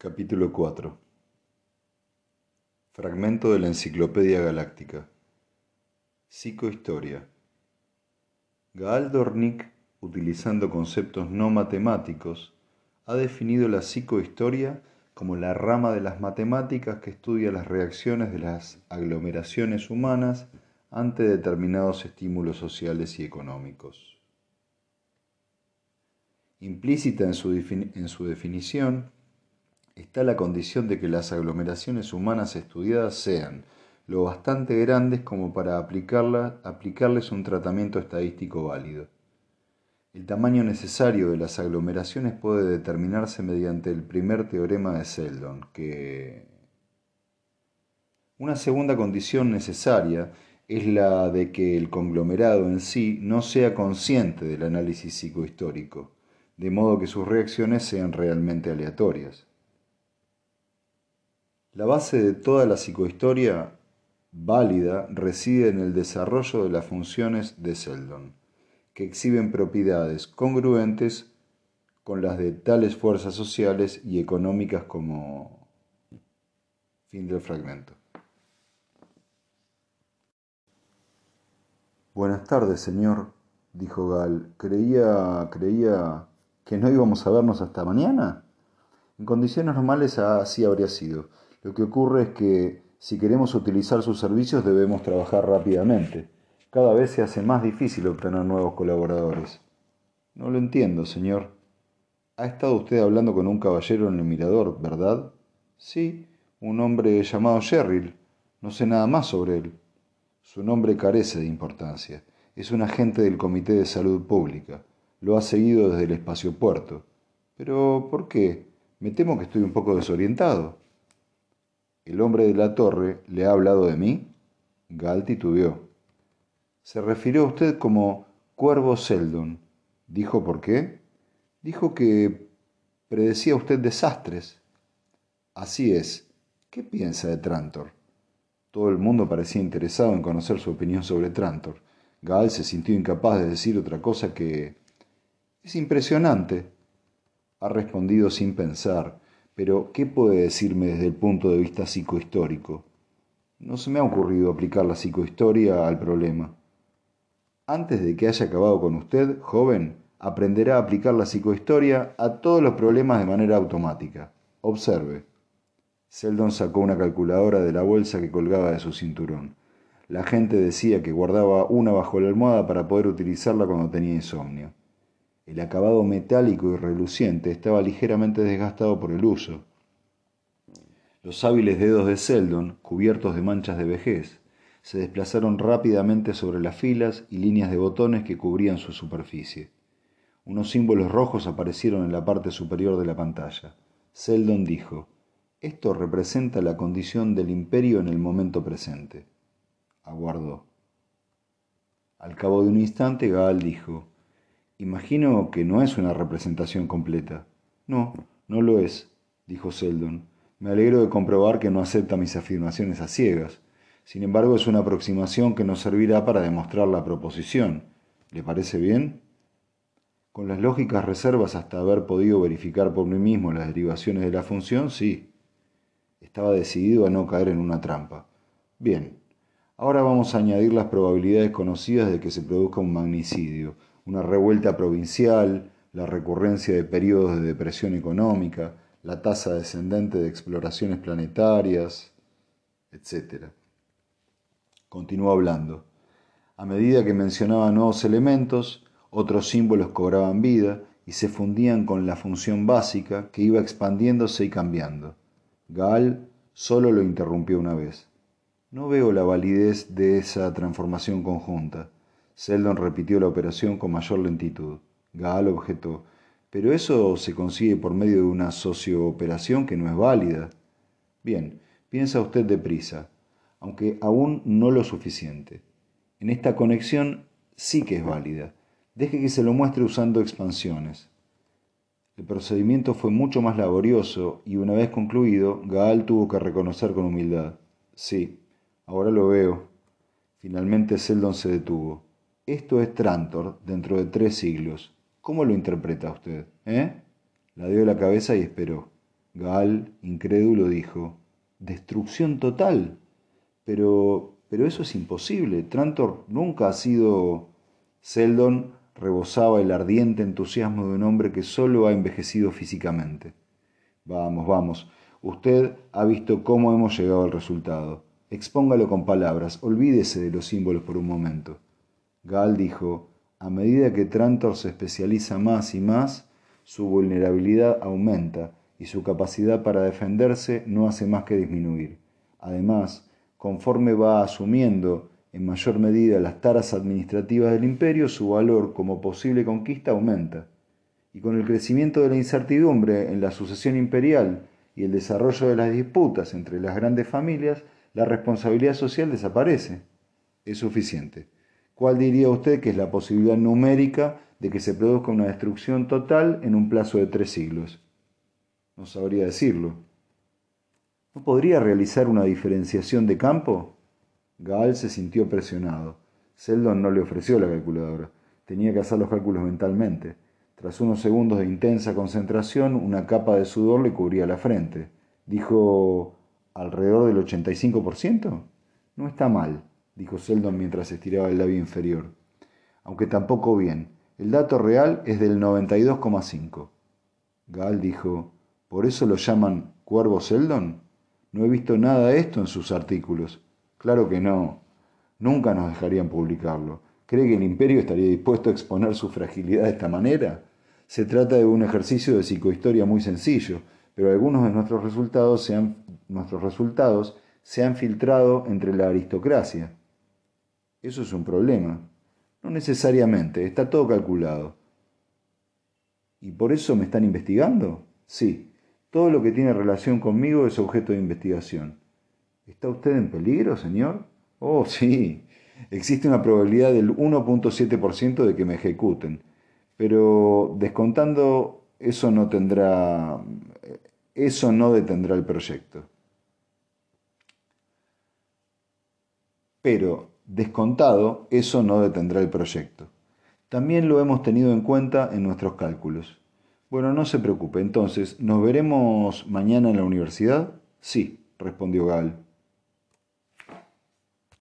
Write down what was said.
Capítulo 4 Fragmento de la Enciclopedia Galáctica. Psicohistoria. Gaal Dornick, utilizando conceptos no matemáticos, ha definido la psicohistoria como la rama de las matemáticas que estudia las reacciones de las aglomeraciones humanas ante determinados estímulos sociales y económicos. Implícita en su, en su definición está la condición de que las aglomeraciones humanas estudiadas sean lo bastante grandes como para aplicarles un tratamiento estadístico válido. El tamaño necesario de las aglomeraciones puede determinarse mediante el primer teorema de Seldon, que... Una segunda condición necesaria es la de que el conglomerado en sí no sea consciente del análisis psicohistórico, de modo que sus reacciones sean realmente aleatorias. La base de toda la psicohistoria válida reside en el desarrollo de las funciones de Seldon, que exhiben propiedades congruentes con las de tales fuerzas sociales y económicas como... Fin del fragmento. Buenas tardes, señor, dijo Gal. Creía, creía que no íbamos a vernos hasta mañana. En condiciones normales así habría sido. Lo que ocurre es que si queremos utilizar sus servicios debemos trabajar rápidamente. Cada vez se hace más difícil obtener nuevos colaboradores. No lo entiendo, señor. Ha estado usted hablando con un caballero en el mirador, ¿verdad? Sí, un hombre llamado Sherrill. No sé nada más sobre él. Su nombre carece de importancia. Es un agente del Comité de Salud Pública. Lo ha seguido desde el espacio puerto. Pero, ¿por qué? Me temo que estoy un poco desorientado. ¿El hombre de la torre le ha hablado de mí? Gal titubeó. Se refirió a usted como Cuervo Seldon. ¿Dijo por qué? Dijo que predecía usted desastres. Así es. ¿Qué piensa de Trantor? Todo el mundo parecía interesado en conocer su opinión sobre Trantor. Gal se sintió incapaz de decir otra cosa que... Es impresionante. Ha respondido sin pensar pero, ¿qué puede decirme desde el punto de vista psicohistórico? No se me ha ocurrido aplicar la psicohistoria al problema. Antes de que haya acabado con usted, joven, aprenderá a aplicar la psicohistoria a todos los problemas de manera automática. Observe. Seldon sacó una calculadora de la bolsa que colgaba de su cinturón. La gente decía que guardaba una bajo la almohada para poder utilizarla cuando tenía insomnio. El acabado metálico y reluciente estaba ligeramente desgastado por el uso. Los hábiles dedos de Seldon, cubiertos de manchas de vejez, se desplazaron rápidamente sobre las filas y líneas de botones que cubrían su superficie. Unos símbolos rojos aparecieron en la parte superior de la pantalla. Seldon dijo, Esto representa la condición del imperio en el momento presente. Aguardó. Al cabo de un instante, Gaal dijo, Imagino que no es una representación completa. No, no lo es, dijo Seldon. Me alegro de comprobar que no acepta mis afirmaciones a ciegas. Sin embargo, es una aproximación que nos servirá para demostrar la proposición. ¿Le parece bien? Con las lógicas reservas hasta haber podido verificar por mí mismo las derivaciones de la función, sí. Estaba decidido a no caer en una trampa. Bien, ahora vamos a añadir las probabilidades conocidas de que se produzca un magnicidio una revuelta provincial, la recurrencia de periodos de depresión económica, la tasa descendente de exploraciones planetarias, etc. Continuó hablando. A medida que mencionaba nuevos elementos, otros símbolos cobraban vida y se fundían con la función básica que iba expandiéndose y cambiando. Gaal solo lo interrumpió una vez. No veo la validez de esa transformación conjunta. Seldon repitió la operación con mayor lentitud. Gaal objetó, pero eso se consigue por medio de una sociooperación que no es válida. Bien, piensa usted deprisa, aunque aún no lo suficiente. En esta conexión sí que es válida. Deje que se lo muestre usando expansiones. El procedimiento fue mucho más laborioso y una vez concluido, Gaal tuvo que reconocer con humildad. Sí, ahora lo veo. Finalmente Seldon se detuvo. Esto es Trantor dentro de tres siglos. ¿Cómo lo interpreta usted? ¿Eh? La dio la cabeza y esperó. Gal, incrédulo, dijo, ¿Destrucción total? Pero, pero eso es imposible. Trantor nunca ha sido... Seldon rebosaba el ardiente entusiasmo de un hombre que solo ha envejecido físicamente. Vamos, vamos. Usted ha visto cómo hemos llegado al resultado. Expóngalo con palabras, olvídese de los símbolos por un momento. Gal dijo, a medida que Trantor se especializa más y más, su vulnerabilidad aumenta y su capacidad para defenderse no hace más que disminuir. Además, conforme va asumiendo en mayor medida las taras administrativas del imperio, su valor como posible conquista aumenta. Y con el crecimiento de la incertidumbre en la sucesión imperial y el desarrollo de las disputas entre las grandes familias, la responsabilidad social desaparece. Es suficiente. ¿Cuál diría usted que es la posibilidad numérica de que se produzca una destrucción total en un plazo de tres siglos? No sabría decirlo. ¿No podría realizar una diferenciación de campo? Gaal se sintió presionado. Seldon no le ofreció la calculadora. Tenía que hacer los cálculos mentalmente. Tras unos segundos de intensa concentración, una capa de sudor le cubría la frente. Dijo, ¿alrededor del 85%? No está mal, dijo Seldon mientras estiraba el labio inferior. Aunque tampoco bien. El dato real es del 92,5. Gaal dijo, ¿por eso lo llaman Cuervo Seldon? No he visto nada de esto en sus artículos. Claro que no. Nunca nos dejarían publicarlo. ¿Cree que el imperio estaría dispuesto a exponer su fragilidad de esta manera? Se trata de un ejercicio de psicohistoria muy sencillo, pero algunos de nuestros resultados se han, nuestros resultados se han filtrado entre la aristocracia. Eso es un problema. No necesariamente, está todo calculado. ¿Y por eso me están investigando? Sí, todo lo que tiene relación conmigo es objeto de investigación. ¿Está usted en peligro, señor? Oh, sí. Existe una probabilidad del 1.7% de que me ejecuten. Pero descontando, eso no tendrá. Eso no detendrá el proyecto. Pero, descontado, eso no detendrá el proyecto. También lo hemos tenido en cuenta en nuestros cálculos. Bueno, no se preocupe. Entonces, ¿nos veremos mañana en la universidad? Sí, respondió Gal.